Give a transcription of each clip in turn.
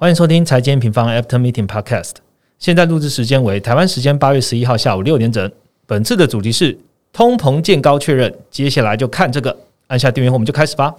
欢迎收听财经平方 After Meeting Podcast。现在录制时间为台湾时间八月十一号下午六点整。本次的主题是通膨见高确认，接下来就看这个。按下订阅后，我们就开始吧。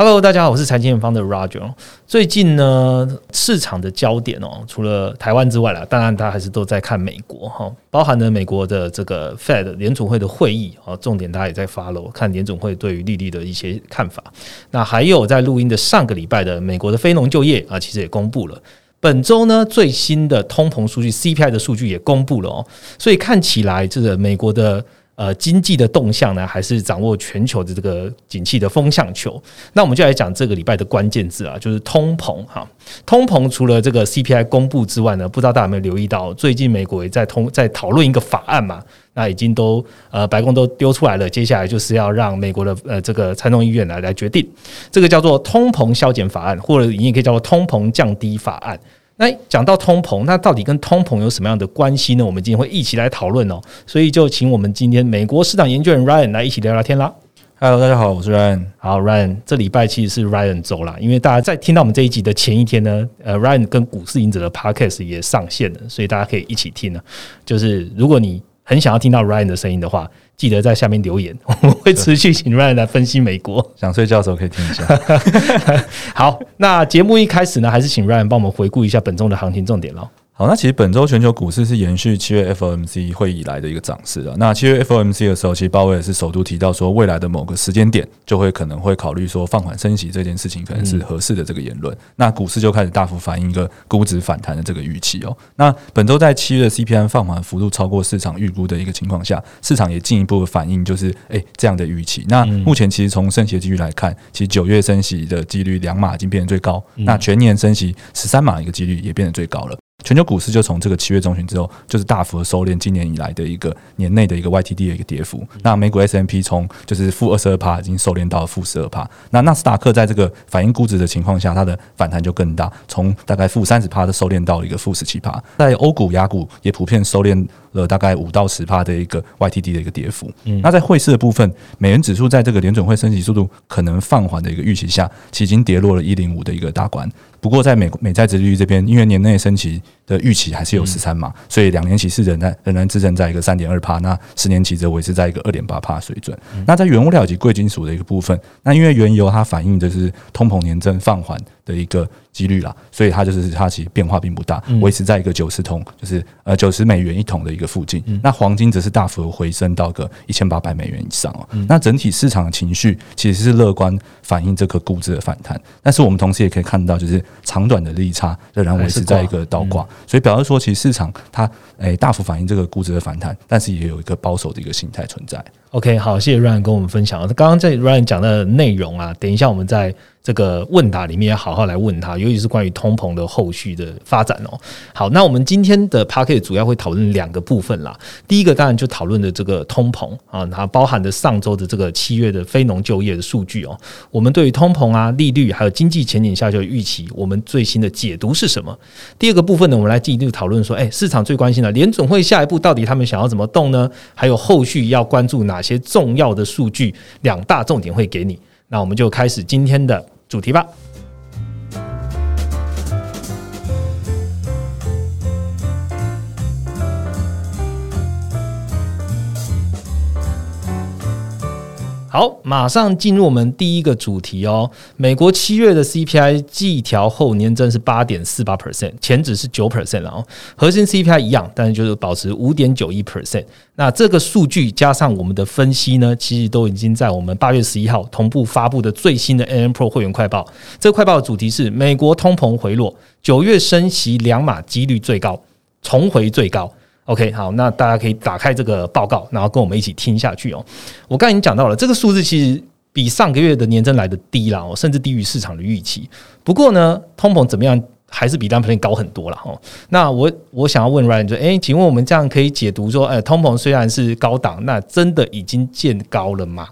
Hello，大家好，我是财经方的 Roger。最近呢，市场的焦点哦，除了台湾之外啦，当然大家还是都在看美国哈，包含了美国的这个 Fed 联储会的会议啊，重点大家也在 follow 看联总会对于利率的一些看法。那还有在录音的上个礼拜的美国的非农就业啊，其实也公布了。本周呢，最新的通膨数据 CPI 的数据也公布了哦，所以看起来这个美国的。呃，经济的动向呢，还是掌握全球的这个景气的风向球？那我们就来讲这个礼拜的关键字啊，就是通膨哈。通膨除了这个 CPI 公布之外呢，不知道大家有没有留意到，最近美国也在通在讨论一个法案嘛？那已经都呃白宫都丢出来了，接下来就是要让美国的呃这个参众议院来来决定，这个叫做通膨削减法案，或者你也可以叫做通膨降低法案。那讲到通膨，那到底跟通膨有什么样的关系呢？我们今天会一起来讨论哦。所以就请我们今天美国市场研究员 Ryan 来一起聊聊天啦。Hello，大家好，我是 Ryan。好，Ryan，这礼拜其实是 Ryan 周了，因为大家在听到我们这一集的前一天呢，呃，Ryan 跟股市赢者的 Podcast 也上线了，所以大家可以一起听呢。就是如果你很想要听到 Ryan 的声音的话。记得在下面留言，我们会持续请 Ryan 来分析美国。想睡觉的时候可以听一下。好，那节目一开始呢，还是请 Ryan 帮我们回顾一下本周的行情重点喽。好，那其实本周全球股市是延续七月 FOMC 会议以来的一个涨势的。那七月 FOMC 的时候，其实鲍威尔是首度提到说，未来的某个时间点就会可能会考虑说放缓升息这件事情，可能是合适的这个言论。那股市就开始大幅反映一个估值反弹的这个预期哦。那本周在七月 CPI 放缓幅度超过市场预估的一个情况下，市场也进一步反映就是诶这样的预期。那目前其实从升息的几率来看，其实九月升息的几率两码已经变成最高，那全年升息十三码一个几率也变得最高了。全球股市就从这个七月中旬之后，就是大幅的收敛，今年以来的一个年内的一个 YTD 的一个跌幅。那美股 S M P 从就是负二十二帕，已经收敛到负十二帕。那纳斯达克在这个反映估值的情况下，它的反弹就更大，从大概负三十帕的收敛到了一个负十七帕。在欧股、亚股也普遍收敛。了大概五到十帕的一个 YTD 的一个跌幅。那在汇市的部分，美元指数在这个联准会升级速度可能放缓的一个预期下，已经跌落了一零五的一个大关。不过在美美债殖利率这边，因为年内升息的预期还是有十三嘛，所以两年期是仍然仍然支撑在一个三点二帕，那十年期则维持在一个二点八帕水准。那在原物料以及贵金属的一个部分，那因为原油它反映的是通膨年增放缓。的一个几率啦，所以它就是它其实变化并不大，维持在一个九十桶，就是呃九十美元一桶的一个附近。那黄金则是大幅回升到个一千八百美元以上哦。那整体市场的情绪其实是乐观，反映这个估值的反弹。但是我们同时也可以看到，就是长短的利差仍然维持在一个倒挂，所以表示说，其实市场它诶大幅反映这个估值的反弹，但是也有一个保守的一个心态存在。OK，好，谢谢 Ryan 跟我们分享。刚刚在 Ryan 讲的内容啊，等一下我们在。这个问答里面要好好来问他，尤其是关于通膨的后续的发展哦。好，那我们今天的 p a c k e t 主要会讨论两个部分啦。第一个当然就讨论的这个通膨啊，它包含的上周的这个七月的非农就业的数据哦。我们对于通膨啊、利率还有经济前景下就预期，我们最新的解读是什么？第二个部分呢，我们来进一步讨论说，哎，市场最关心的联总会下一步到底他们想要怎么动呢？还有后续要关注哪哪些重要的数据？两大重点会给你。那我们就开始今天的。主题吧。好，马上进入我们第一个主题哦。美国七月的 CPI 季调后年增是八点四八 percent，前值是九 percent 哦。核心 CPI 一样，但是就是保持五点九一 percent。那这个数据加上我们的分析呢，其实都已经在我们八月十一号同步发布的最新的 AnPro 会员快报。这个快报的主题是美国通膨回落，九月升息两码几率最高，重回最高。OK，好，那大家可以打开这个报告，然后跟我们一起听下去哦。我刚才已经讲到了，这个数字其实比上个月的年增来的低啦哦，甚至低于市场的预期。不过呢，通膨怎么样，还是比单普林高很多了哦。那我我想要问 Ryan，就哎，请问我们这样可以解读说，哎，通膨虽然是高档，那真的已经见高了吗？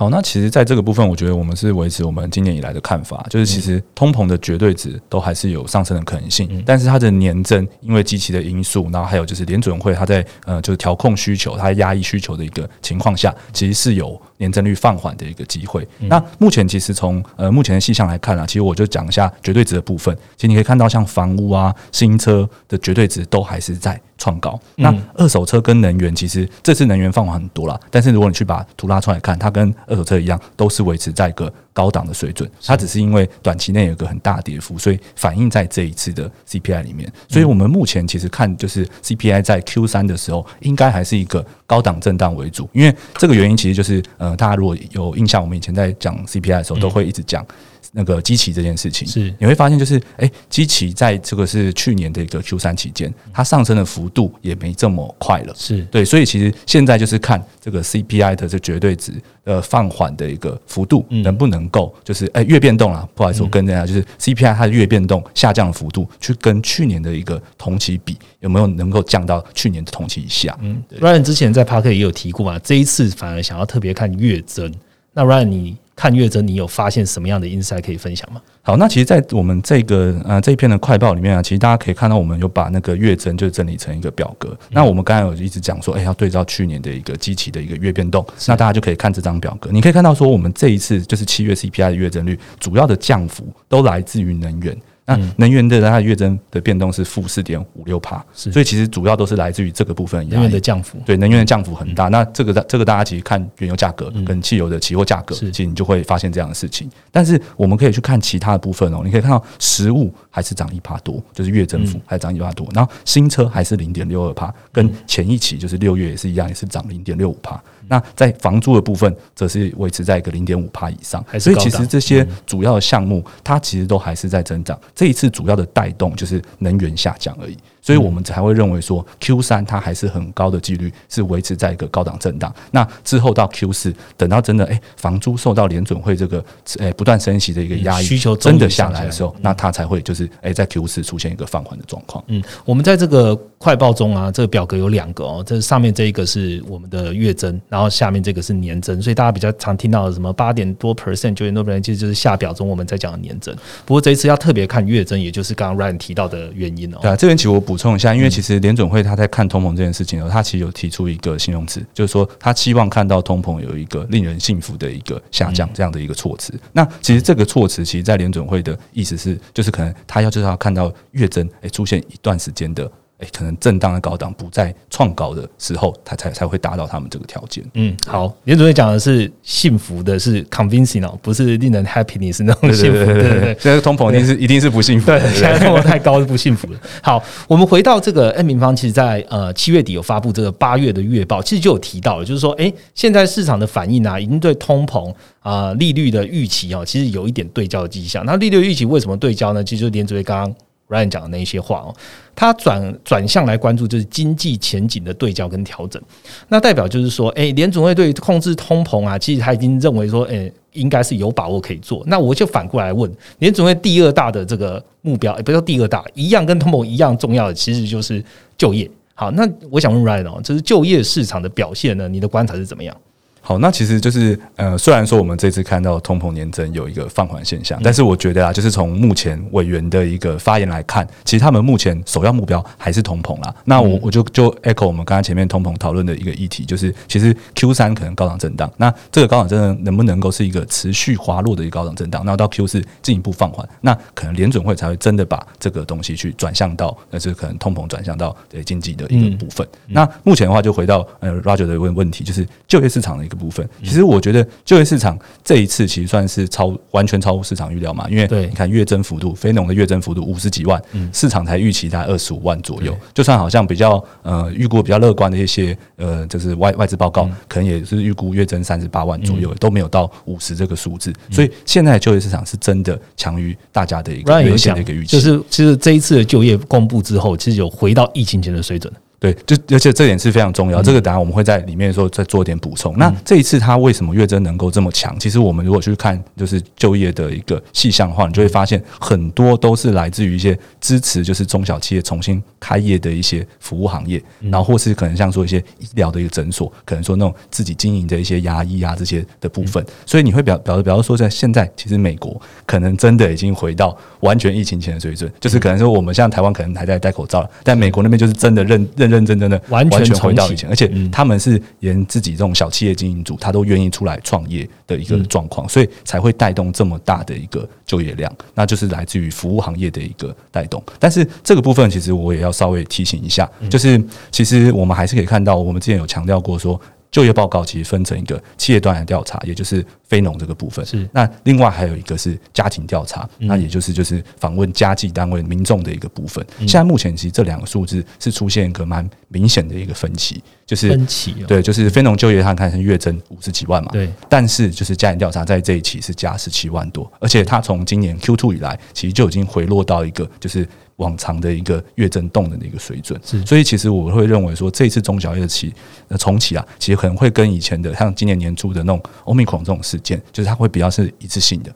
好，那其实在这个部分，我觉得我们是维持我们今年以来的看法，就是其实通膨的绝对值都还是有上升的可能性，但是它的年增因为机器的因素，然后还有就是联准会它在呃就是调控需求、它压抑需求的一个情况下，其实是有年增率放缓的一个机会。那目前其实从呃目前的细项来看啊，其实我就讲一下绝对值的部分，其实你可以看到像房屋啊、新车的绝对值都还是在。创高，那二手车跟能源其实这次能源放缓很多了，但是如果你去把图拉出来看，它跟二手车一样，都是维持在一个高档的水准。它只是因为短期内有个很大跌幅，所以反映在这一次的 CPI 里面。所以我们目前其实看就是 CPI 在 Q 三的时候，应该还是一个高档震荡为主。因为这个原因其实就是呃，大家如果有印象，我们以前在讲 CPI 的时候，都会一直讲。那个机器这件事情是。你会发现，就是哎，机器在这个是去年的一个 Q 三期间，它上升的幅度也没这么快了，是。对，所以其实现在就是看这个 CPI 的这绝对值呃放缓的一个幅度能不能够就是哎月变动了，不好意思，我跟大家就是 CPI 它的月变动下降的幅度，去跟去年的一个同期比，有没有能够降到去年的同期以下？嗯，Ryan 之前在 Park 也有提过嘛，这一次反而想要特别看月增，那 Ryan 你。看月增，你有发现什么样的 insight 可以分享吗？好，那其实，在我们这个呃这一篇的快报里面啊，其实大家可以看到，我们有把那个月增就整理成一个表格。那我们刚才有一直讲说，哎，要对照去年的一个机器的一个月变动，那大家就可以看这张表格。你可以看到说，我们这一次就是七月 CPI 的月增率，主要的降幅都来自于能源。那能源的它的月增的变动是负四点五六帕，所以其实主要都是来自于这个部分能源的降幅。对，能源的降幅很大。那这个这个大家其实看原油价格跟汽油的期货价格，其实你就会发现这样的事情。但是我们可以去看其他的部分哦，你可以看到实物还是涨一帕多，就是月增幅还涨一帕多。然后新车还是零点六二帕，跟前一期就是六月也是一样，也是涨零点六五帕。那在房租的部分，则是维持在一个零点五帕以上，所以其实这些主要的项目，它其实都还是在增长。这一次主要的带动就是能源下降而已。所以我们才会认为说，Q 三它还是很高的几率是维持在一个高档震荡。那之后到 Q 四，等到真的哎房租受到联准会这个哎不断升息的一个压抑，需求真的下来的时候，那它才会就是哎在 Q 四出现一个放缓的状况。嗯，我们在这个快报中啊，这个表格有两个哦，这上面这一个是我们的月增，然后下面这个是年增，所以大家比较常听到的什么八点多 percent 九点多 percent，其实就是下表中我们在讲的年增。不过这一次要特别看月增，也就是刚刚 Ryan 提到的原因哦。对啊，这边其实我补充一下，因为其实。联准会他在看通膨这件事情的时候，他其实有提出一个形容词，就是说他期望看到通膨有一个令人信服的一个下降这样的一个措辞。那其实这个措辞，其实在联准会的意思是，就是可能他要就是要看到月增诶出现一段时间的。哎，可能震荡的高档不再创高的时候，它才才会达到他们这个条件。嗯，好，连主任讲的是幸福的，是 convincing 哦，不是令人 happiness 那种幸福。对对对，现在通膨一定是一定是不幸福。对，现在通膨太高是不幸福的。好，我们回到这个 N 平方，其实在呃七月底有发布这个八月的月报，其实就有提到了，就是说，哎，现在市场的反应啊，已经对通膨啊利率的预期啊，其实有一点对焦的迹象。那利率预期为什么对焦呢？其实就连主任刚刚。Ryan 讲的那一些话哦，他转转向来关注就是经济前景的对焦跟调整，那代表就是说，哎，联总会对控制通膨啊，其实他已经认为说，哎，应该是有把握可以做。那我就反过来问，联总会第二大的这个目标，也不叫第二大，一样跟通膨一样重要的，其实就是就业。好，那我想问 Ryan 哦，就是就业市场的表现呢？你的观察是怎么样？好，那其实就是呃，虽然说我们这次看到通膨年增有一个放缓现象，但是我觉得啊，就是从目前委员的一个发言来看，其实他们目前首要目标还是通膨啦。那我我就就 echo 我们刚刚前面通膨讨论的一个议题，就是其实 Q 三可能高档震荡，那这个高档震荡能不能够是一个持续滑落的一个高档震荡？那到 Q 四进一步放缓，那可能联准会才会真的把这个东西去转向到，那是可能通膨转向到对经济的一个部分。那目前的话，就回到呃 Roger 的问问题，就是就业市场的一个。部分其实我觉得就业市场这一次其实算是超完全超乎市场预料嘛，因为你看月增幅度，非农的月增幅度五十几万，市场才预期在二十五万左右。就算好像比较呃预估比较乐观的一些呃就是外外资报告，可能也是预估月增三十八万左右，都没有到五十这个数字。所以现在就业市场是真的强于大家的一个原先的一个预期。就是其实这一次的就业公布之后，其实有回到疫情前的水准。对，就而且这点是非常重要，这个答案我们会在里面的时候再做一点补充。那这一次它为什么月增能够这么强？其实我们如果去看就是就业的一个细项化，你就会发现很多都是来自于一些支持就是中小企业重新开业的一些服务行业，然后或是可能像说一些医疗的一个诊所，可能说那种自己经营的一些牙医啊这些的部分。所以你会表表示表示说，在现在其实美国可能真的已经回到完全疫情前的水准，就是可能说我们像台湾可能还在戴口罩，但美国那边就是真的认认认真真的完全回到以前，而且他们是连自己这种小企业经营主，他都愿意出来创业的一个状况，所以才会带动这么大的一个就业量，那就是来自于服务行业的一个带动。但是这个部分其实我也要稍微提醒一下，就是其实我们还是可以看到，我们之前有强调过说。就业报告其实分成一个企业端的调查，也就是非农这个部分。是那另外还有一个是家庭调查，那也就是就是访问家计单位民众的一个部分。现在目前其实这两个数字是出现一个蛮明显的一个分歧，就是分歧。对，就是非农就业它看成月增五十几万嘛，对。但是就是家庭调查在这一期是加十七万多，而且它从今年 Q two 以来，其实就已经回落到一个就是。往常的一个月增动能的一个水准，所以其实我会认为说，这一次中小业的起呃重启啊，其实可能会跟以前的像今年年初的那种欧米 i 这种事件，就是它会比较是一次性的。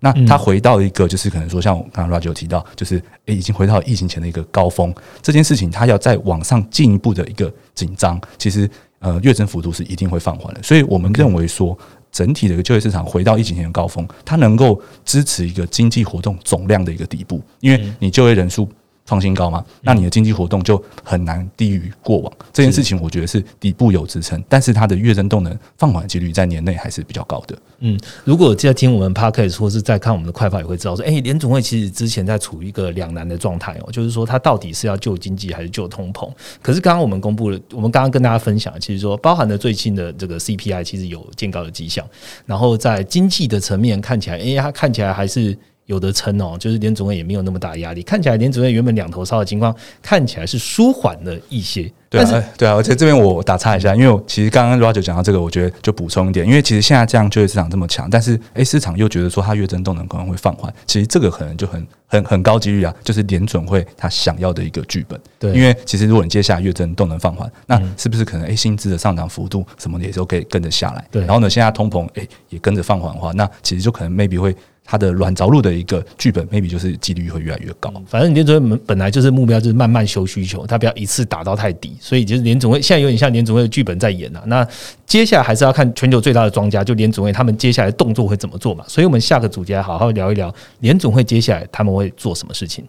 那它回到一个就是可能说，像我刚刚 Roger 提到，就是诶已经回到疫情前的一个高峰，这件事情它要再往上进一步的一个紧张，其实呃月增幅度是一定会放缓的。所以我们认为说。整体的一个就业市场回到疫情前的高峰，它能够支持一个经济活动总量的一个底部，因为你就业人数。创新高嘛？那你的经济活动就很难低于过往。这件事情我觉得是底部有支撑，但是它的月增动能放缓几率在年内还是比较高的。嗯，如果在听我们 podcast 或是在看我们的快报，也会知道说，哎，联总会其实之前在处于一个两难的状态哦，就是说它到底是要救经济还是救通膨？可是刚刚我们公布了，我们刚刚跟大家分享，其实说包含的最新的这个 CPI 其实有见高的迹象，然后在经济的层面看起来，哎，它看起来还是。有的撑哦，就是联总会也没有那么大压力，看起来联总会原本两头烧的情况看起来是舒缓了一些。对啊，对啊，而且这边我打岔一下，因为其实刚刚 Roger 讲到这个，我觉得就补充一点，因为其实现在这样就业市场这么强，但是诶，市场又觉得说它月增动能可能会放缓，其实这个可能就很很很高几率啊，就是联准会他想要的一个剧本。对，因为其实如果你接下来月增动能放缓，那是不是可能诶薪资的上涨幅度什么的也都可以跟着下来？对，然后呢，现在通膨诶也跟着放缓的话，那其实就可能 maybe 会。它的软着陆的一个剧本，maybe 就是几率会越来越高。反正联总会本来就是目标，就是慢慢修需求，它不要一次打到太低。所以就是联总会现在有点像联总会的剧本在演啊。那接下来还是要看全球最大的庄家，就联总会他们接下来动作会怎么做嘛。所以我们下个主题来好好聊一聊联总会接下来他们会做什么事情。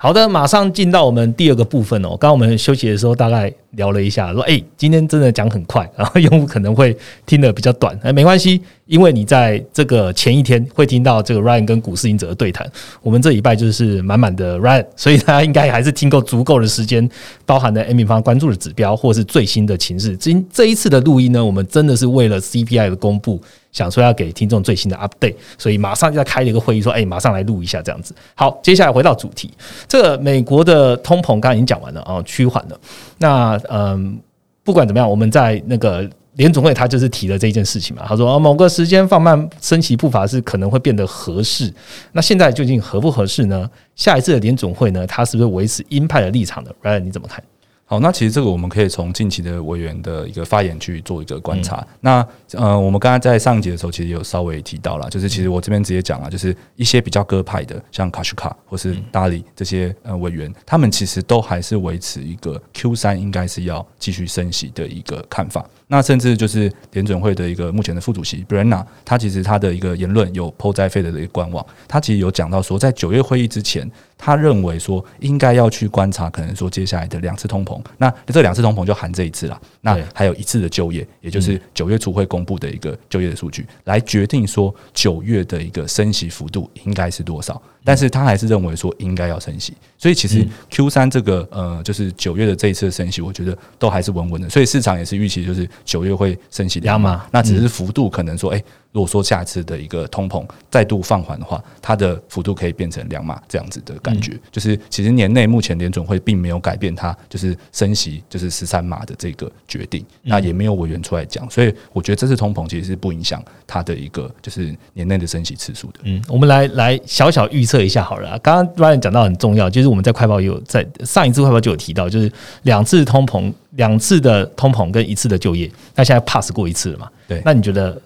好的，马上进到我们第二个部分哦。刚刚我们休息的时候，大概聊了一下，说：“哎，今天真的讲很快，然后用户可能会听得比较短。哎，没关系，因为你在这个前一天会听到这个 Ryan 跟股市赢者的对谈。我们这礼拜就是满满的 Ryan，所以大家应该还是听够足够的时间，包含了 M 方关注的指标或是最新的情势。今这一次的录音呢，我们真的是为了 CPI 的公布。”想说要给听众最新的 update，所以马上就要开了一个会议，说：“哎，马上来录一下这样子。”好，接下来回到主题，这个美国的通膨刚刚已经讲完了啊，趋缓了。那嗯，不管怎么样，我们在那个联总会，他就是提了这件事情嘛。他说，某个时间放慢升息步伐是可能会变得合适。那现在究竟合不合适呢？下一次的联总会呢，他是不是维持鹰派的立场的？Ryan，你怎么看？好，那其实这个我们可以从近期的委员的一个发言去做一个观察。那呃，我们刚才在上一节的时候，其实有稍微提到了，就是其实我这边直接讲了，就是一些比较鸽派的，像卡什卡或是达里这些呃委员，他们其实都还是维持一个 Q 三应该是要继续升息的一个看法。那甚至就是联准会的一个目前的副主席 Brenna，他其实他的一个言论有 PO 在费的一个官网，他其实有讲到说，在九月会议之前。他认为说应该要去观察，可能说接下来的两次通膨，那这两次通膨就含这一次了。那还有一次的就业，也就是九月初会公布的一个就业的数据，来决定说九月的一个升息幅度应该是多少。但是他还是认为说应该要升息，所以其实 Q 三这个呃，就是九月的这一次的升息，我觉得都还是稳稳的。所以市场也是预期就是九月会升息两码，那只是幅度可能说哎如果说下次的一个通膨再度放缓的话，它的幅度可以变成两码这样子的感觉。就是其实年内目前联准会并没有改变它就是升息就是十三码的这个决定，那也没有委员出来讲，所以我觉得这次通膨其实是不影响它的一个就是年内的升息次数的。嗯，我们来来小小预测一下好了。刚刚 Ryan 讲到很重要，就是我们在快报也有在上一次快报就有提到，就是两次通膨，两次的通膨跟一次的就业，那现在 pass 过一次了嘛？对，那你觉得？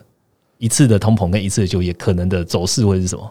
一次的通膨跟一次的就业可能的走势会是什么？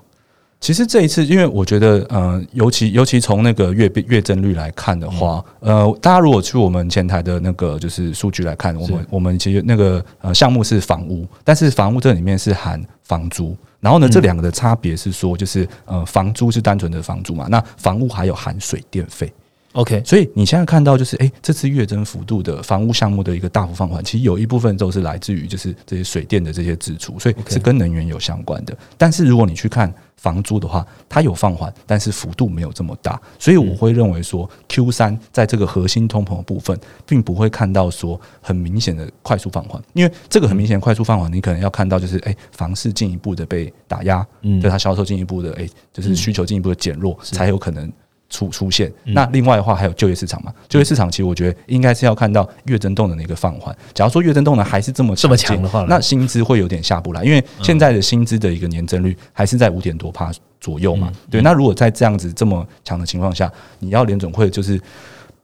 其实这一次，因为我觉得，呃，尤其尤其从那个月月增率来看的话，呃，大家如果去我们前台的那个就是数据来看，我们我们其实那个呃项目是房屋，但是房屋这里面是含房租，然后呢，这两个的差别是说，就是呃，房租是单纯的房租嘛，那房屋还有含水电费。OK，所以你现在看到就是，哎，这次月增幅度的房屋项目的一个大幅放缓，其实有一部分都是来自于就是这些水电的这些支出，所以是跟能源有相关的。但是如果你去看房租的话，它有放缓，但是幅度没有这么大，所以我会认为说，Q 三在这个核心通膨的部分，并不会看到说很明显的快速放缓，因为这个很明显快速放缓，你可能要看到就是，哎，房市进一步的被打压，嗯，对它销售进一步的，哎，就是需求进一步的减弱，才有可能。出出现，那另外的话还有就业市场嘛？就业市场其实我觉得应该是要看到月增动的那个放缓。假如说月增动能还是这么这么强的话，那薪资会有点下不来，因为现在的薪资的一个年增率还是在五点多帕左右嘛。对，那如果在这样子这么强的情况下，你要联总会就是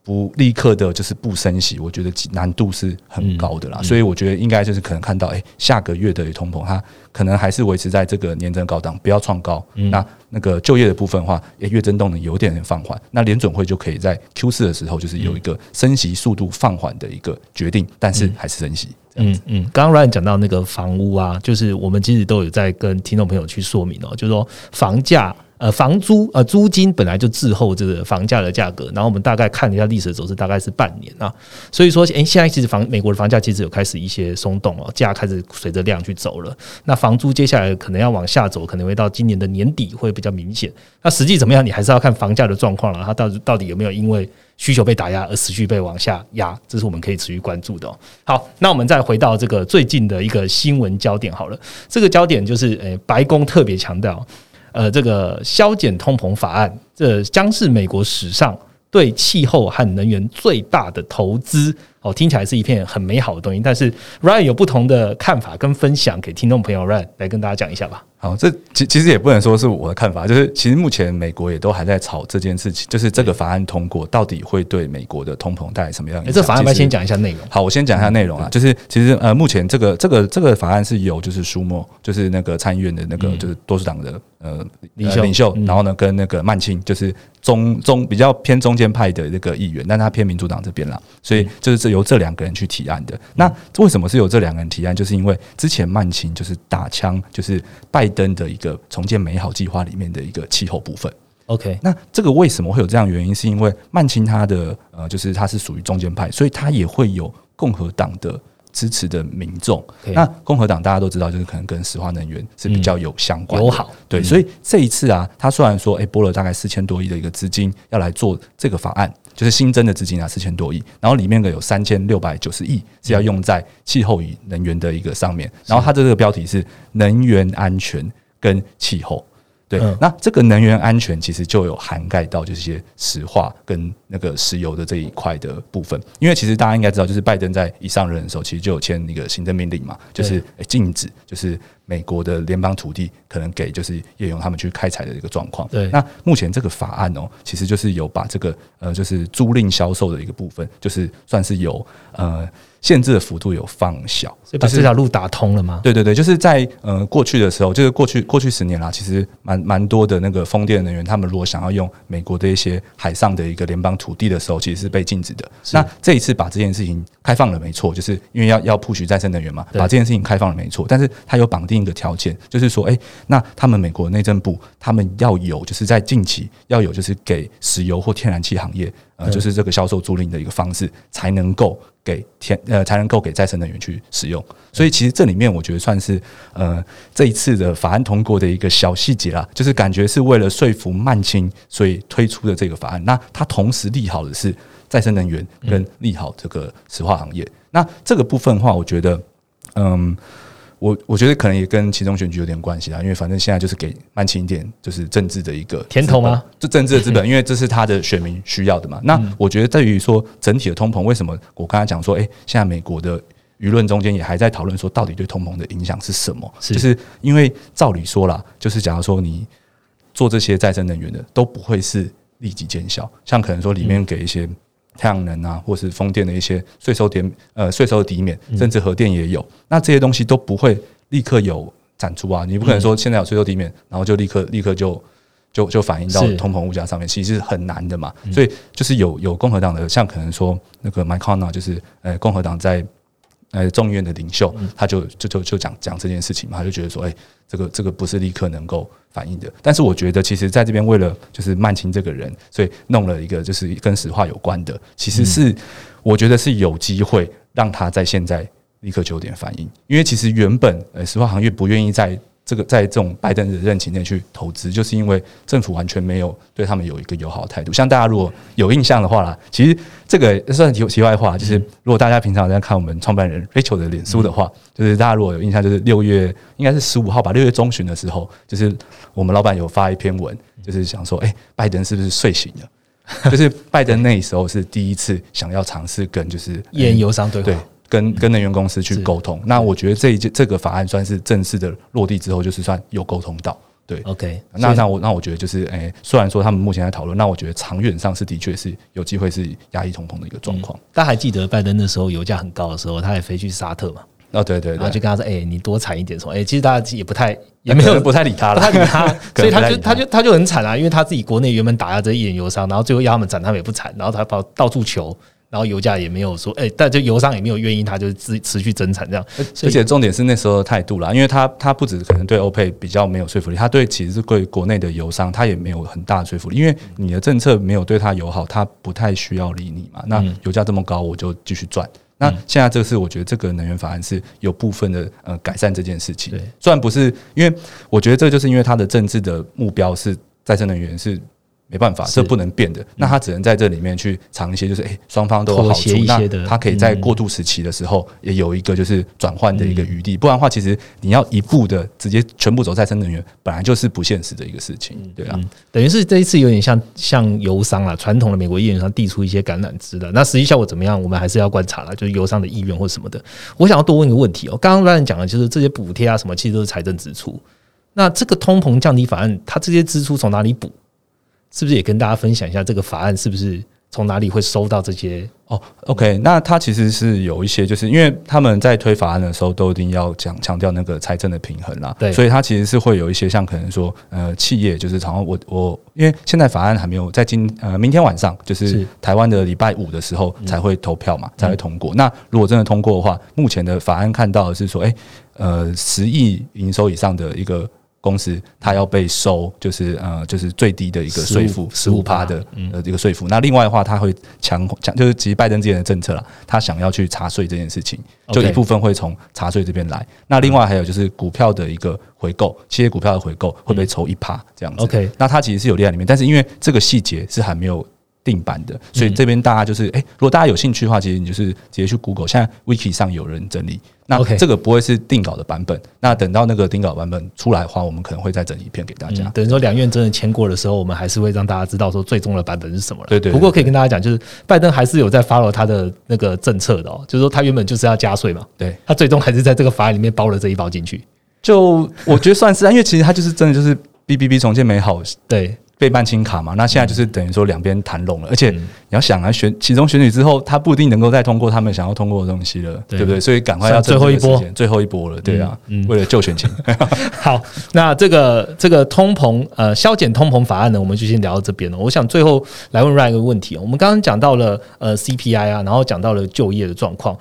不立刻的就是不升息，我觉得难度是很高的啦。所以我觉得应该就是可能看到，哎，下个月的通膨它。可能还是维持在这个年增高档，不要创高。那那个就业的部分的话，月增动能有点点放缓。那联准会就可以在 Q 四的时候，就是有一个升息速度放缓的一个决定，但是还是升息。嗯嗯，刚刚 Ryan 讲到那个房屋啊，就是我们其实都有在跟听众朋友去说明哦，就是说房价。呃，房租呃，租金本来就滞后这个房价的价格，然后我们大概看了一下历史走势，大概是半年啊。所以说，诶，现在其实房美国的房价其实有开始一些松动哦，价开始随着量去走了。那房租接下来可能要往下走，可能会到今年的年底会比较明显。那实际怎么样，你还是要看房价的状况了，它到底到底有没有因为需求被打压而持续被往下压，这是我们可以持续关注的。好，那我们再回到这个最近的一个新闻焦点好了，这个焦点就是诶，白宫特别强调。呃，这个削减通膨法案，这将是美国史上对气候和能源最大的投资。哦，听起来是一片很美好的东西，但是 Ryan 有不同的看法跟分享，给听众朋友 Ryan 来跟大家讲一下吧。好，这其其实也不能说是我的看法，就是其实目前美国也都还在吵这件事情，就是这个法案通过到底会对美国的通膨带来什么样？这法案要先讲一下内容。好，我先讲一下内容啊，就是其实呃，目前这个这个这个法案是由就是舒默，就是那个参议院的那个就是多数党的呃领袖领袖，然后呢跟那个曼青，就是中中比较偏中间派的那个议员，但他偏民主党这边了，所以就是这由这两个人去提案的。那为什么是由这两个人提案？就是因为之前曼青就是打枪，就是拜。拜登的一个重建美好计划里面的一个气候部分，OK，那这个为什么会有这样原因？是因为曼青他的呃，就是他是属于中间派，所以他也会有共和党的支持的民众。那共和党大家都知道，就是可能跟石化能源是比较有相关友好，对，所以这一次啊，他虽然说哎拨了大概四千多亿的一个资金要来做这个法案。就是新增的资金啊，四千多亿，然后里面的有三千六百九十亿是要用在气候与能源的一个上面，然后它的这个标题是能源安全跟气候。对，那这个能源安全其实就有涵盖到这些石化跟那个石油的这一块的部分，因为其实大家应该知道，就是拜登在一上任的时候，其实就有签一个行政命令嘛，就是禁止就是美国的联邦土地可能给就是叶勇他们去开采的一个状况。对，那目前这个法案哦，其实就是有把这个呃，就是租赁销售的一个部分，就是算是有呃。限制的幅度有放小，所以把这条路打通了吗？对对对，就是在呃过去的时候，就是过去过去十年啦，其实蛮蛮多的那个风电能源，他们如果想要用美国的一些海上的一个联邦土地的时候，其实是被禁止的。那这一次把这件事情开放了，没错，就是因为要要铺许再生能源嘛，把这件事情开放了，没错。但是它有绑定一个条件，就是说，哎，那他们美国内政部他们要有，就是在近期要有，就是给石油或天然气行业。呃，就是这个销售租赁的一个方式，才能够给天呃，才能够给再生能源去使用。所以其实这里面我觉得算是呃这一次的法案通过的一个小细节啦，就是感觉是为了说服曼青，所以推出的这个法案。那它同时利好的是再生能源，跟利好这个石化行业。那这个部分的话，我觉得嗯。我我觉得可能也跟其中选举有点关系啦，因为反正现在就是给曼青一点就是政治的一个甜头吗？就政治的资本，因为这是他的选民需要的嘛。那我觉得在于说整体的通膨，为什么我刚才讲说，哎，现在美国的舆论中间也还在讨论说，到底对通膨的影响是什么？就是因为照理说啦，就是假如说你做这些再生能源的都不会是立即见效，像可能说里面给一些。太阳能啊，或是风电的一些税收点呃税收抵免，甚至核电也有，那这些东西都不会立刻有展出啊，你不可能说现在有税收抵免，然后就立刻立刻就就就反映到通膨物价上面，其实是很难的嘛。所以就是有有共和党的，像可能说那个 McConnell，就是呃共和党在。呃，众议院的领袖，他就就就就讲讲这件事情嘛，他就觉得说，哎，这个这个不是立刻能够反映的。但是我觉得，其实在这边为了就是曼青这个人，所以弄了一个就是跟石化有关的，其实是我觉得是有机会让他在现在立刻就有点反应，因为其实原本呃石化行业不愿意在。这个在这种拜登的任期内去投资，就是因为政府完全没有对他们有一个友好态度。像大家如果有印象的话啦，其实这个算题题外话，就是如果大家平常在看我们创办人 Rachel 的脸书的话，就是大家如果有印象，就是六月应该是十五号吧，六月中旬的时候，就是我们老板有发一篇文，就是想说，哎，拜登是不是睡醒了？就是拜登那时候是第一次想要尝试跟就是烟油商对话。跟跟能源公司去沟通，那我觉得这一件这个法案算是正式的落地之后，就是算有沟通到，对，OK。那那我那我觉得就是，哎，虽然说他们目前在讨论，那我觉得长远上是的确是有机会是压抑通膨的一个状况。大家还记得拜登那时候油价很高的时候，他也飞去沙特嘛？哦，对对，然后就跟他说，哎，你多产一点，说，哎，其实大家也不太也没有 不太理他了，不太理他，所以他就他就他就很惨啊，因为他自己国内原本打压这一点油商，然后最后要他们产，他们也不产，然后他跑到处求。然后油价也没有说，哎，但就油商也没有愿意，他就持持续增产这样。而且重点是那时候的态度啦，因为他他不止可能对欧佩比较没有说服力，他对其实是对国内的油商他也没有很大的说服力，因为你的政策没有对他友好，他不太需要理你嘛。那油价这么高，我就继续赚。那现在这个是我觉得这个能源法案是有部分的呃改善这件事情。虽然不是，因为我觉得这就是因为它的政治的目标是再生能源是。没办法，这不能变的。那他只能在这里面去尝一些，就是诶，双方都有好处。那他可以在过渡时期的时候也有一个就是转换的一个余地。不然的话，其实你要一步的直接全部走再生能源，本来就是不现实的一个事情。对啊，等于是这一次有点像像油商啊，传统的美国议员上递出一些橄榄枝的。那实际效果怎么样，我们还是要观察了。就是油商的意愿或什么的。我想要多问一个问题哦，刚刚 Ryan 讲的就是这些补贴啊什么，其实都是财政支出。那这个通膨降低法案，它这些支出从哪里补？是不是也跟大家分享一下这个法案是不是从哪里会收到这些？哦，OK，那它其实是有一些，就是因为他们在推法案的时候都一定要讲强调那个财政的平衡啦，对，所以它其实是会有一些像可能说呃企业就是常常我我因为现在法案还没有在今呃明天晚上就是台湾的礼拜五的时候才会投票嘛才会通过。那如果真的通过的话，目前的法案看到的是说，哎呃十亿营收以上的一个。公司它要被收，就是呃，就是最低的一个税负，十五趴的呃这个税负。那另外的话，他会强强，就是其实拜登之前的政策啦，他想要去查税这件事情，就一部分会从查税这边来。那另外还有就是股票的一个回购，企业股票的回购会被抽一趴这样子。OK，那它其实是有列在里面，但是因为这个细节是还没有。定版的，所以这边大家就是，哎，如果大家有兴趣的话，其实你就是直接去 Google，现在 Wiki 上有人整理。那这个不会是定稿的版本，那等到那个定稿版本出来的话，我们可能会再整一篇给大家。等于说两院真的签过的时候，我们还是会让大家知道说最终的版本是什么了。对对。不过可以跟大家讲，就是拜登还是有在 follow 他的那个政策的哦，就是说他原本就是要加税嘛，对他最终还是在这个法案里面包了这一包进去。就我觉得算是啊，因为其实他就是真的就是 B B B 重建美好，对。被办清卡嘛，那现在就是等于说两边谈拢了，而且你要想啊，选其中选举之后，他不一定能够再通过他们想要通过的东西了，对不对？所以赶快要最后一波，最后一波了，对啊，为了救选情。好，那这个这个通膨呃消减通膨法案呢，我们就先聊到这边了。我想最后来问 Ryan 一个问题，我们刚刚讲到了呃 CPI 啊，然后讲到了就业的状况，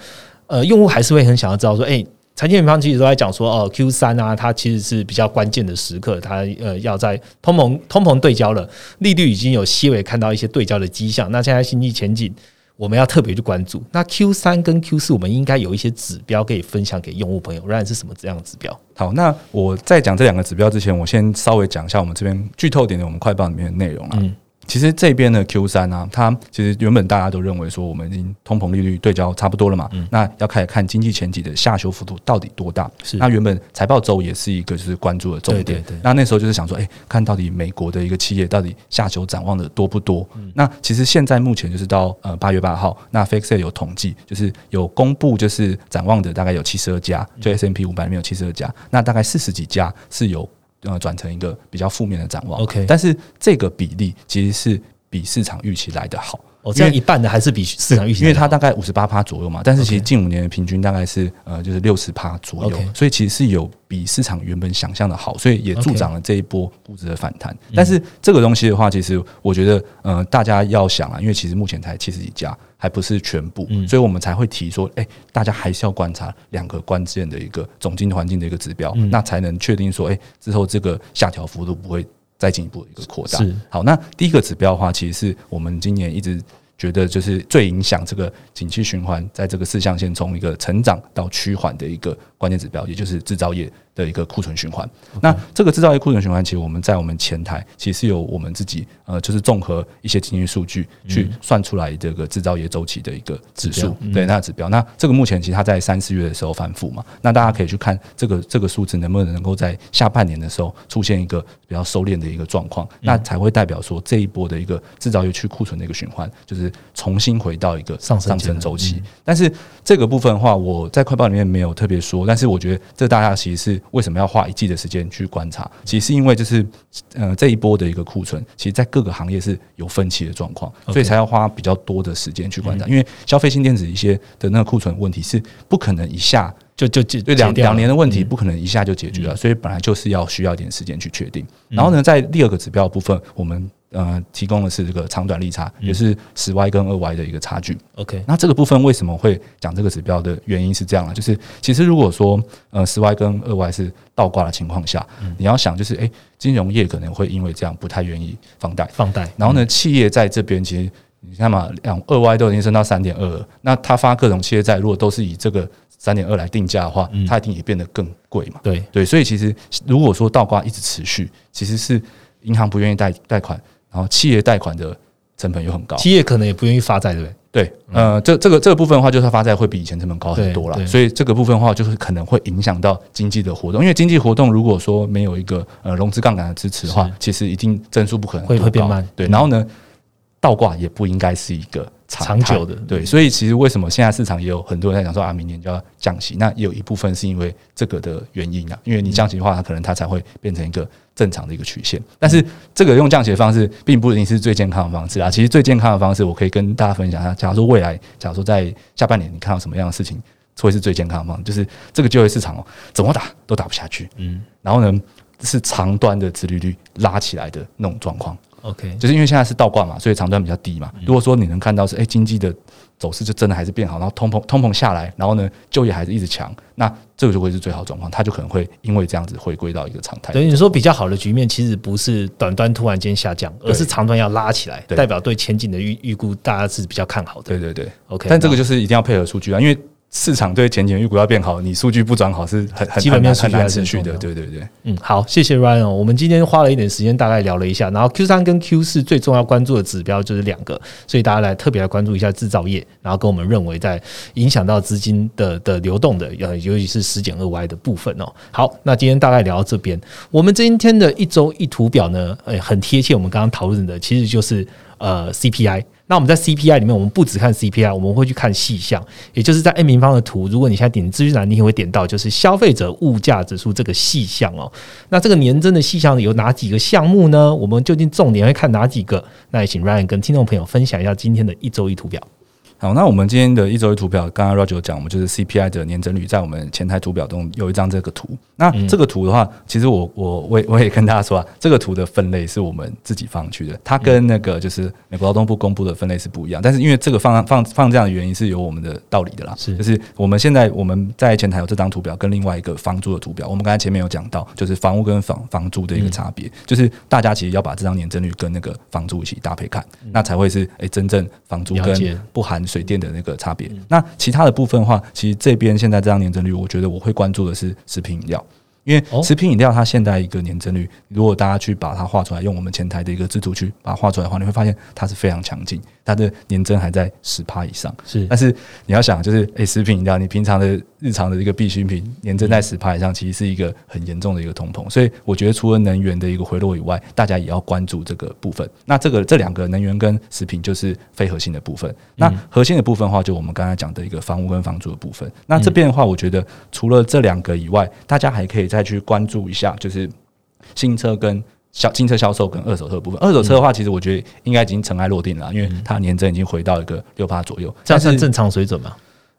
呃，用户还是会很想要知道说，哎。财经平方其实都在讲说，哦，Q 三啊，它其实是比较关键的时刻，它呃要在通膨通膨对焦了，利率已经有细微看到一些对焦的迹象。那现在经济前景，我们要特别去关注。那 Q 三跟 Q 四，我们应该有一些指标可以分享给用户朋友。仍然是什么这样的指标？好，那我在讲这两个指标之前，我先稍微讲一下我们这边剧透点的我们快报里面的内容啊。其实这边的 Q 三啊，它其实原本大家都认为说我们已经通膨利率对焦差不多了嘛，那要开始看经济前景的下修幅度到底多大。是那原本财报周也是一个就是关注的重点。对对对那那时候就是想说，哎、看到底美国的一个企业到底下修展望的多不多？那其实现在目前就是到呃八月八号，那 f a x e 有统计，就是有公布就是展望的大概有七十二家，就 S M P 五百里面有七十二家，那大概四十几家是有呃转成一个比较负面的展望。OK 但是这个比例其实是比市场预期来的好。哦，这样一半的还是比市场预期因为它大概五十八趴左右嘛，但是其实近五年的平均大概是呃就是六十趴左右。所以其实是有比市场原本想象的好，所以也助长了这一波估值的反弹。但是这个东西的话，其实我觉得呃大家要想啊，因为其实目前才七十几家，还不是全部，嗯。所以我们才会提说，哎、大家还是要观察两个关键的一个总经济环境的一个指标，嗯。那才能确定说，哎、之后这个下调幅度不会再进一步的一个扩大。好，那第一个指标的话，其实是我们今年一直觉得就是最影响这个景气循环，在这个四象限从一个成长到趋缓的一个关键指标，也就是制造业的一个库存循环。那这个制造业库存循环，其实我们在我们前台其实是有我们自己呃，就是综合一些经济数据去算出来这个制造业周期的一个指数，嗯对，那指标。那这个目前其实它在三四月的时候反复嘛，那大家可以去看这个这个数字能不能能够在下半年的时候出现一个比较收敛的一个状况，嗯那才会代表说这一波的一个制造业去库存的一个循环，就是重新回到一个上升上升周期。但是这个部分的话，我在快报里面没有特别说，但是我觉得这大家其实是为什么要花一季的时间去观察，其实是因为就是呃这一波的一个库存，其实在各个行业是有分歧的状况，所以才要花比较多的时间去观察。因为消费性电子一些的那个库存问题是不可能一下就就就对两两年的问题嗯。不可能一下就解决了，所以本来就是要需要一点时间去确定。然后呢，在第二个指标的部分，我们呃提供的是这个长短利差，也是十 Y 跟二 Y 的一个差距。OK 那这个部分为什么会讲这个指标的原因是这样啊，就是其实如果说呃十 Y 跟二 Y 是倒挂的情况下，你要想就是诶，金融业可能会因为这样不太愿意放贷，放贷，然后呢，企业在这边其实你看嘛，两二 Y 都已经升到三点二了，那他发各种企业债，如果都是以这个三点二来定价的话，它一定也变得更贵嘛。对。对，所以其实如果说倒挂一直持续，其实是银行不愿意贷贷款，然后企业贷款的成本又很高。企业可能也不愿意发债，对不对？对，呃，这这个这个部分的话，就是它发债会比以前成本高很多对对，所以这个部分的话，就是可能会影响到经济的活动，因为经济活动如果说没有一个呃融资杠杆的支持的话，其实一定增速不可能会会变慢。对，嗯然后呢，倒挂也不应该是一个长久的对，所以其实为什么现在市场也有很多人在讲说啊，明年就要降息，那也有一部分是因为这个的原因啊，因为你降息的话，它可能它才会变成一个正常的一个曲线。但是这个用降息的方式，并不一定是最健康的方式啊。其实最健康的方式，我可以跟大家分享一下。假如说未来，假如说在下半年你看到什么样的事情会是最健康的方式，就是这个就业市场哦，怎么打都打不下去，嗯然后呢是长端的殖利率拉起来的那种状况。，OK，就是因为现在是倒挂嘛，所以长端比较低嘛。如果说你能看到是，哎、经济的走势就真的还是变好，然后通膨通膨下来，然后呢，就业还是一直强，那这个就会是最好的状况，它就可能会因为这样子回归到一个常态。等于你说比较好的局面，其实不是短端突然间下降，而是长端要拉起来，代表对前景的预预估大家是比较看好的。对对对，OK，但这个就是一定要配合数据啊，因为市场对前景预估要变好，你数据不转好是很很基本难很难持续的。对对对，嗯，好，谢谢 Ryan 哦。我们今天花了一点时间，大概聊了一下，然后 Q 三跟 Q 四最重要关注的指标就是两个，所以大家来特别来关注一下制造业，然后跟我们认为在影响到资金的的流动的，呃，尤其是十减二 Y 的部分哦。好，那今天大概聊到这边，我们今天的一周一图表呢，呃，很贴切我们刚刚讨论的，其实就是呃 CPI。那我们在 CPI 里面，我们不只看 CPI，我们会去看细项，也就是在 N 平方的图。如果你现在点资讯栏，你也会点到就是消费者物价指数这个细项哦。那这个年增的细项有哪几个项目呢？我们究竟重点会看哪几个？那也请 Ryan 跟听众朋友分享一下今天的一周一图表。好，那我们今天的一周一图表，刚刚 Roger 讲，我们就是 CPI 的年增率，在我们前台图表中有一张这个图。那这个图的话，其实我我我也我也跟大家说啊，这个图的分类是我们自己放上去的，它跟那个就是美国劳动部公布的分类是不一样。但是因为这个放放放这样的原因是有我们的道理的啦，是就是我们现在我们在前台有这张图表，跟另外一个房租的图表，我们刚才前面有讲到，就是房屋跟房房租的一个差别，就是大家其实要把这张年增率跟那个房租一起搭配看，那才会是诶、真正房租跟不含水电的那个差别。那其他的部分的话，其实这边现在这样年增率，我觉得我会关注的是食品饮料。因为哦食品饮料它现在一个年增率，如果大家去把它画出来，用我们前台的一个制图去把它画出来的话，你会发现它是非常强劲，它的年增还在十趴以上。是但是你要想，就是诶、食品饮料，你平常的日常的一个必需品，年增在十趴以上，其实是一个很严重的一个通膨。所以我觉得，除了能源的一个回落以外，大家也要关注这个部分。那这个这两个能源跟食品就是非核心的部分。那核心的部分的话，就我们刚才讲的一个房屋跟房租的部分。那这边的话，我觉得除了这两个以外，大家还可以再去关注一下，就是新车跟。销新车销售跟二手车的部分，二手车的话，其实我觉得应该已经尘埃落定了，因为它年增已经回到一个六八左右，这样算正常水准吗？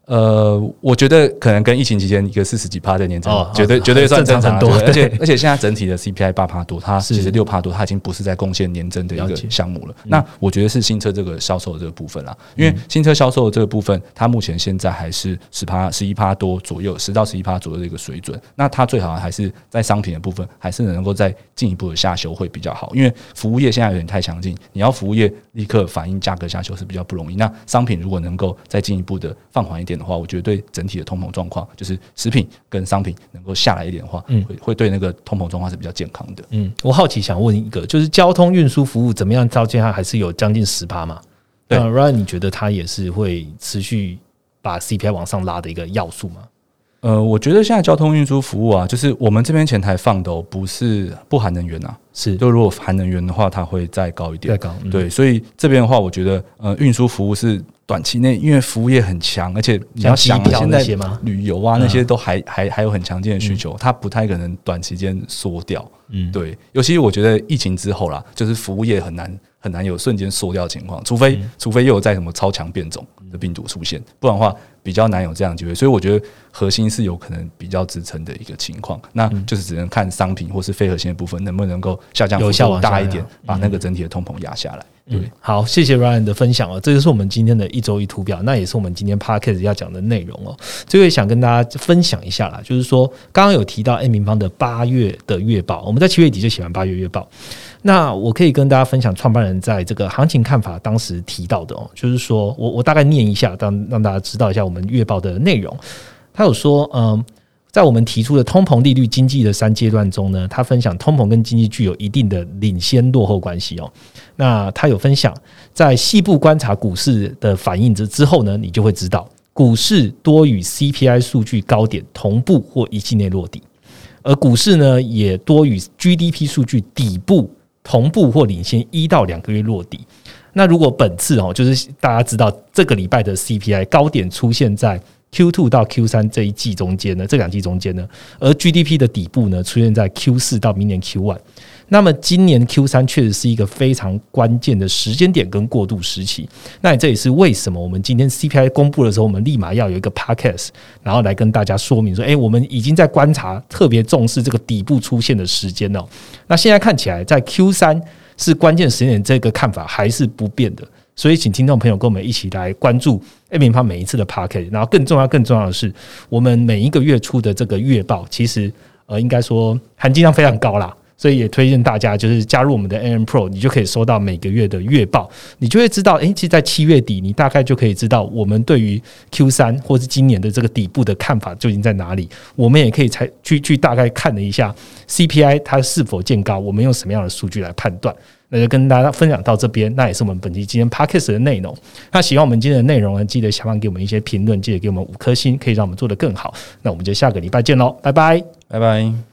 呃，我觉得可能跟疫情期间一个四十几趴的年增，哦绝对哦绝对算正常很多而且而且现在整体的 CPI 八趴多，它其实六趴多，它已经不是在贡献年增的一个项目了。那我觉得是新车这个销售的这个部分啦，因为新车销售的这个部分，它目前现在还是十趴十一趴多左右，十到十一趴左右的一个水准。那它最好还是在商品的部分，还是能够再进一步的下修会比较好，因为服务业现在有点太强劲，你要服务业立刻反映价格下修是比较不容易。那商品如果能够再进一步的放缓一点的话，我觉得对整体的通膨状况，就是食品跟商品能够下来一点的话，嗯会会对那个通膨状况是比较健康的。嗯，我好奇想问一个，就是交通运输服务怎么样？到现在还是有将近十趴嘛？对那 Ryan，你觉得它也是会持续把 CPI 往上拉的一个要素吗？呃，我觉得现在交通运输服务啊，就是我们这边前台放的、哦、不是不含能源啊，是就如果含能源的话，它会再高一点再。高，嗯，对，所以这边的话，我觉得呃，运输服务是短期内，因为服务业很强，而且你要想现在？旅游啊嗯那些都还还还有很强劲的需求，它不太可能短期间缩掉。嗯，对，尤其我觉得疫情之后啦，就是服务业很难很难有瞬间缩掉的情况，除非、嗯除非又有在什么超强变种的病毒出现，不然的话比较难有这样的机会。所以我觉得核心是有可能比较支撑的一个情况，那嗯就是只能看商品或是非核心的部分能不能够下降幅度大一点，把那个整体的通膨压下来。对嗯，，好，谢谢 Ryan 的分享哦，这就是我们今天的一周一图表，那也是我们今天 Podcast 要讲的内容哦。这个也想跟大家分享一下啦，就是说刚刚有提到 A 平方的八月的月报，我们在七月底就写完八月月报。那我可以跟大家分享创办人在这个行情看法当时提到的哦，就是说我我大概念一下，让让大家知道一下我们月报的内容。他有说，嗯。在我们提出的通膨利率经济的三阶段中呢，他分享通膨跟经济具有一定的领先落后关系哦。那他有分享，在细部观察股市的反应之之后呢，你就会知道，股市多与 CPI 数据高点同步或一季内落底，而股市呢也多与 GDP 数据底部同步或领先一到两个月落地。那如果本次哦，就是大家知道这个礼拜的 CPI 高点出现在 Q two 到 Q 三这一季中间呢，这两季中间呢，而 GDP 的底部呢出现在 Q 四到明年 Q one。那么今年 Q 三确实是一个非常关键的时间点跟过渡时期。那这也是为什么我们今天 CPI 公布的时候，我们立马要有一个 podcast，然后来跟大家说明说，诶，我们已经在观察，特别重视这个底部出现的时间哦。那现在看起来，在 Q 三是关键时间点，这个看法还是不变的。所以，请听众朋友跟我们一起来关注 A 平方每一次的 p a r k e t 然后更重要、更重要的是，我们每一个月初的这个月报，其实呃，应该说含金量非常高啦。所以也推荐大家就是加入我们的 AM Pro，你就可以收到每个月的月报，你就会知道，诶，其实，在七月底，你大概就可以知道我们对于 Q 三或是今年的这个底部的看法究竟在哪里。我们也可以才去去大概看了一下 CPI 它是否见高，我们用什么样的数据来判断。那就跟大家分享到这边，那也是我们本期今天 podcast 的内容。那喜欢我们今天的内容呢，记得下方给我们一些评论，记得给我们五颗星，可以让我们做得更好。那我们就下个礼拜见喽，拜拜。拜拜。